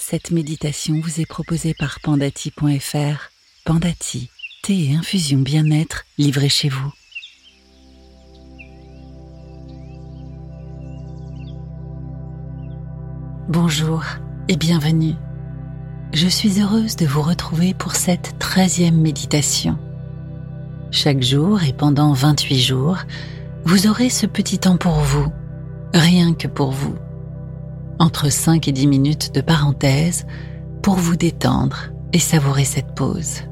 Cette méditation vous est proposée par pandati.fr. Pandati, thé et infusion bien-être livrés chez vous. Bonjour et bienvenue. Je suis heureuse de vous retrouver pour cette treizième méditation. Chaque jour et pendant 28 jours, vous aurez ce petit temps pour vous, rien que pour vous entre 5 et 10 minutes de parenthèse pour vous détendre et savourer cette pause.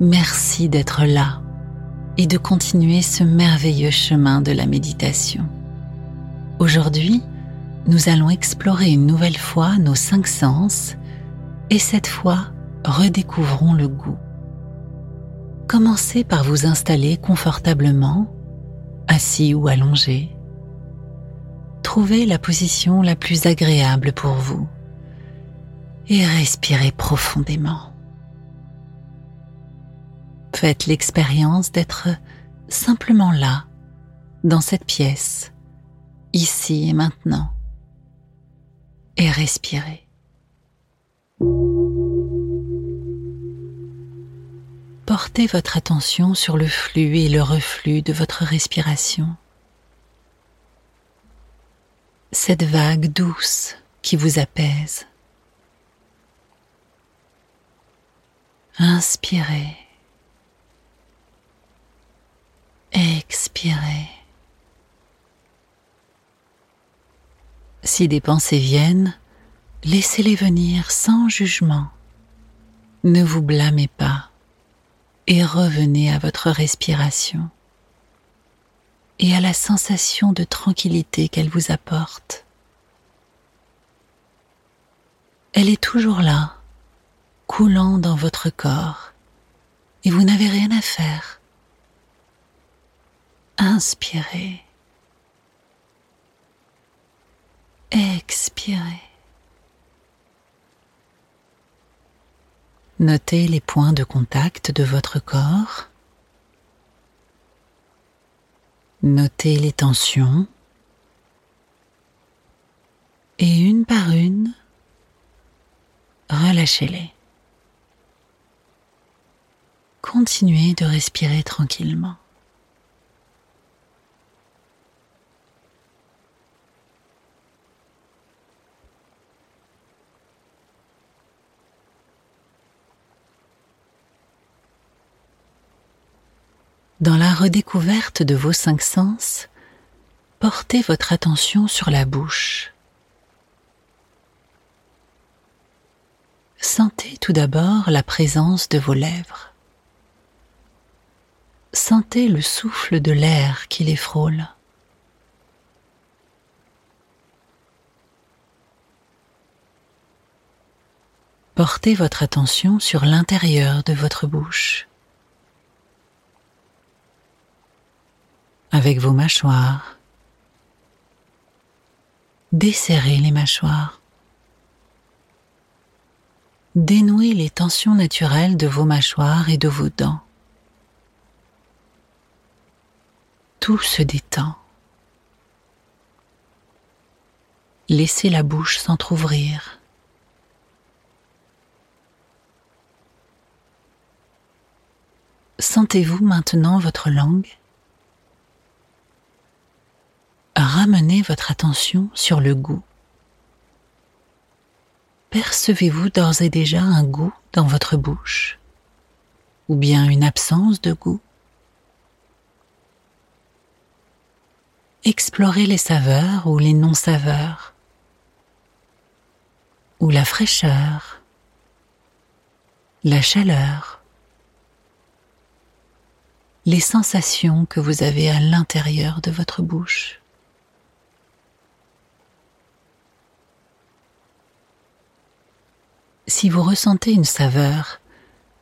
Merci d'être là et de continuer ce merveilleux chemin de la méditation. Aujourd'hui, nous allons explorer une nouvelle fois nos cinq sens et cette fois redécouvrons le goût. Commencez par vous installer confortablement, assis ou allongé trouvez la position la plus agréable pour vous et respirez profondément. Faites l'expérience d'être simplement là, dans cette pièce, ici et maintenant, et respirez. Portez votre attention sur le flux et le reflux de votre respiration cette vague douce qui vous apaise. Inspirez. Expirez. Si des pensées viennent, laissez-les venir sans jugement. Ne vous blâmez pas et revenez à votre respiration et à la sensation de tranquillité qu'elle vous apporte. Elle est toujours là, coulant dans votre corps, et vous n'avez rien à faire. Inspirez. Expirez. Notez les points de contact de votre corps Notez les tensions et une par une, relâchez-les. Continuez de respirer tranquillement. Dans la redécouverte de vos cinq sens, portez votre attention sur la bouche. Sentez tout d'abord la présence de vos lèvres. Sentez le souffle de l'air qui les frôle. Portez votre attention sur l'intérieur de votre bouche. Avec vos mâchoires. Desserrez les mâchoires. Dénouez les tensions naturelles de vos mâchoires et de vos dents. Tout se détend. Laissez la bouche s'entr'ouvrir. Sentez-vous maintenant votre langue? Ramenez votre attention sur le goût. Percevez-vous d'ores et déjà un goût dans votre bouche? Ou bien une absence de goût? Explorez les saveurs ou les non-saveurs. Ou la fraîcheur, la chaleur, les sensations que vous avez à l'intérieur de votre bouche. Si vous ressentez une saveur,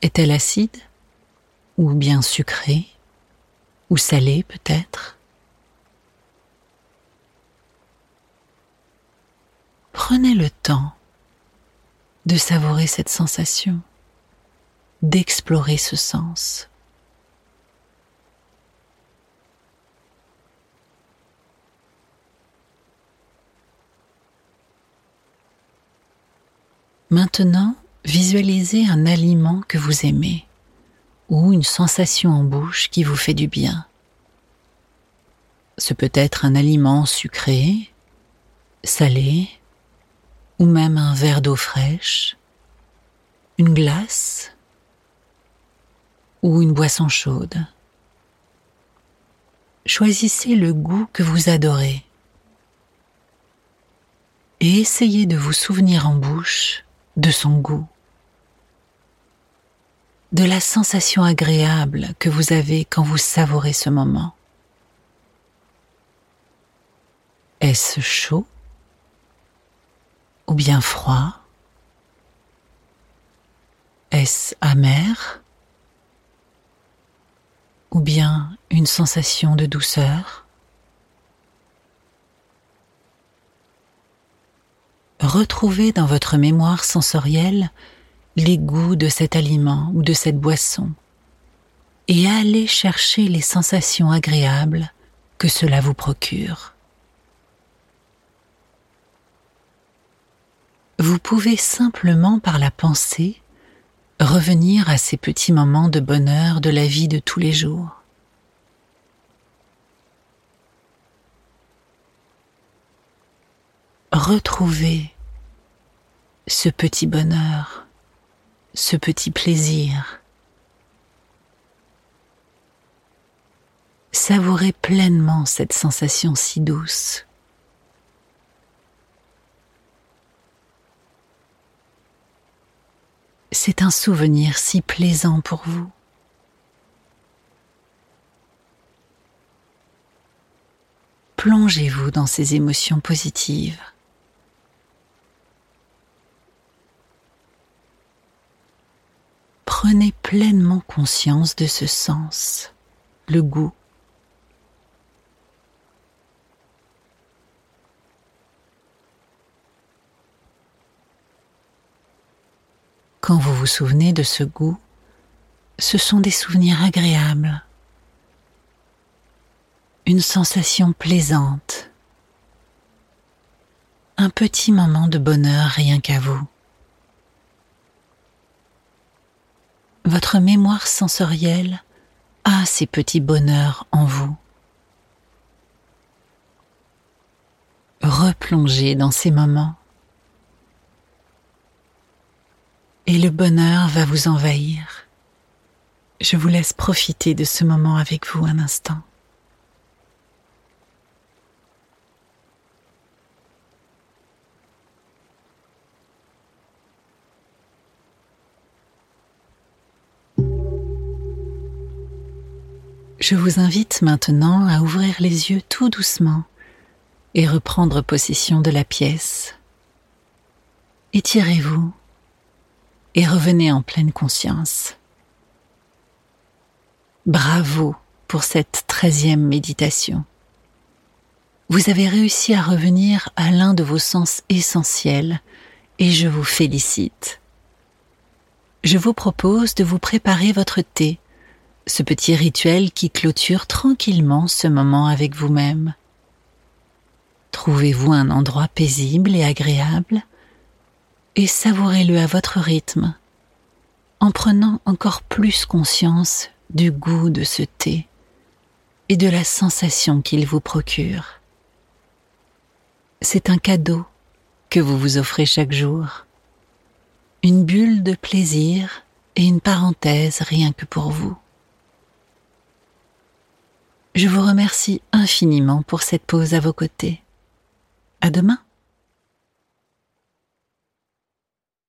est-elle acide ou bien sucrée ou salée peut-être? Prenez le temps de savourer cette sensation, d'explorer ce sens. Maintenant, visualisez un aliment que vous aimez ou une sensation en bouche qui vous fait du bien. Ce peut être un aliment sucré, salé, ou même un verre d'eau fraîche, une glace ou une boisson chaude. Choisissez le goût que vous adorez et essayez de vous souvenir en bouche de son goût, de la sensation agréable que vous avez quand vous savourez ce moment. Est-ce chaud ou bien froid? Est-ce amer ou bien une sensation de douceur? Retrouvez dans votre mémoire sensorielle les goûts de cet aliment ou de cette boisson et allez chercher les sensations agréables que cela vous procure. Vous pouvez simplement par la pensée revenir à ces petits moments de bonheur de la vie de tous les jours. Retrouvez ce petit bonheur, ce petit plaisir. Savourez pleinement cette sensation si douce. C'est un souvenir si plaisant pour vous. Plongez-vous dans ces émotions positives. Prenez pleinement conscience de ce sens, le goût. Quand vous vous souvenez de ce goût, ce sont des souvenirs agréables, une sensation plaisante, un petit moment de bonheur rien qu'à vous. Votre mémoire sensorielle a ces petits bonheurs en vous. Replongez dans ces moments et le bonheur va vous envahir. Je vous laisse profiter de ce moment avec vous un instant. Je vous invite maintenant à ouvrir les yeux tout doucement et reprendre possession de la pièce. Étirez-vous et revenez en pleine conscience. Bravo pour cette treizième méditation. Vous avez réussi à revenir à l'un de vos sens essentiels et je vous félicite. Je vous propose de vous préparer votre thé, ce petit rituel qui clôture tranquillement ce moment avec vous-même. Trouvez-vous un endroit paisible et agréable et savourez-le à votre rythme, en prenant encore plus conscience du goût de ce thé et de la sensation qu'il vous procure. C'est un cadeau que vous vous offrez chaque jour, une bulle de plaisir et une parenthèse rien que pour vous. Je vous remercie infiniment pour cette pause à vos côtés. À demain.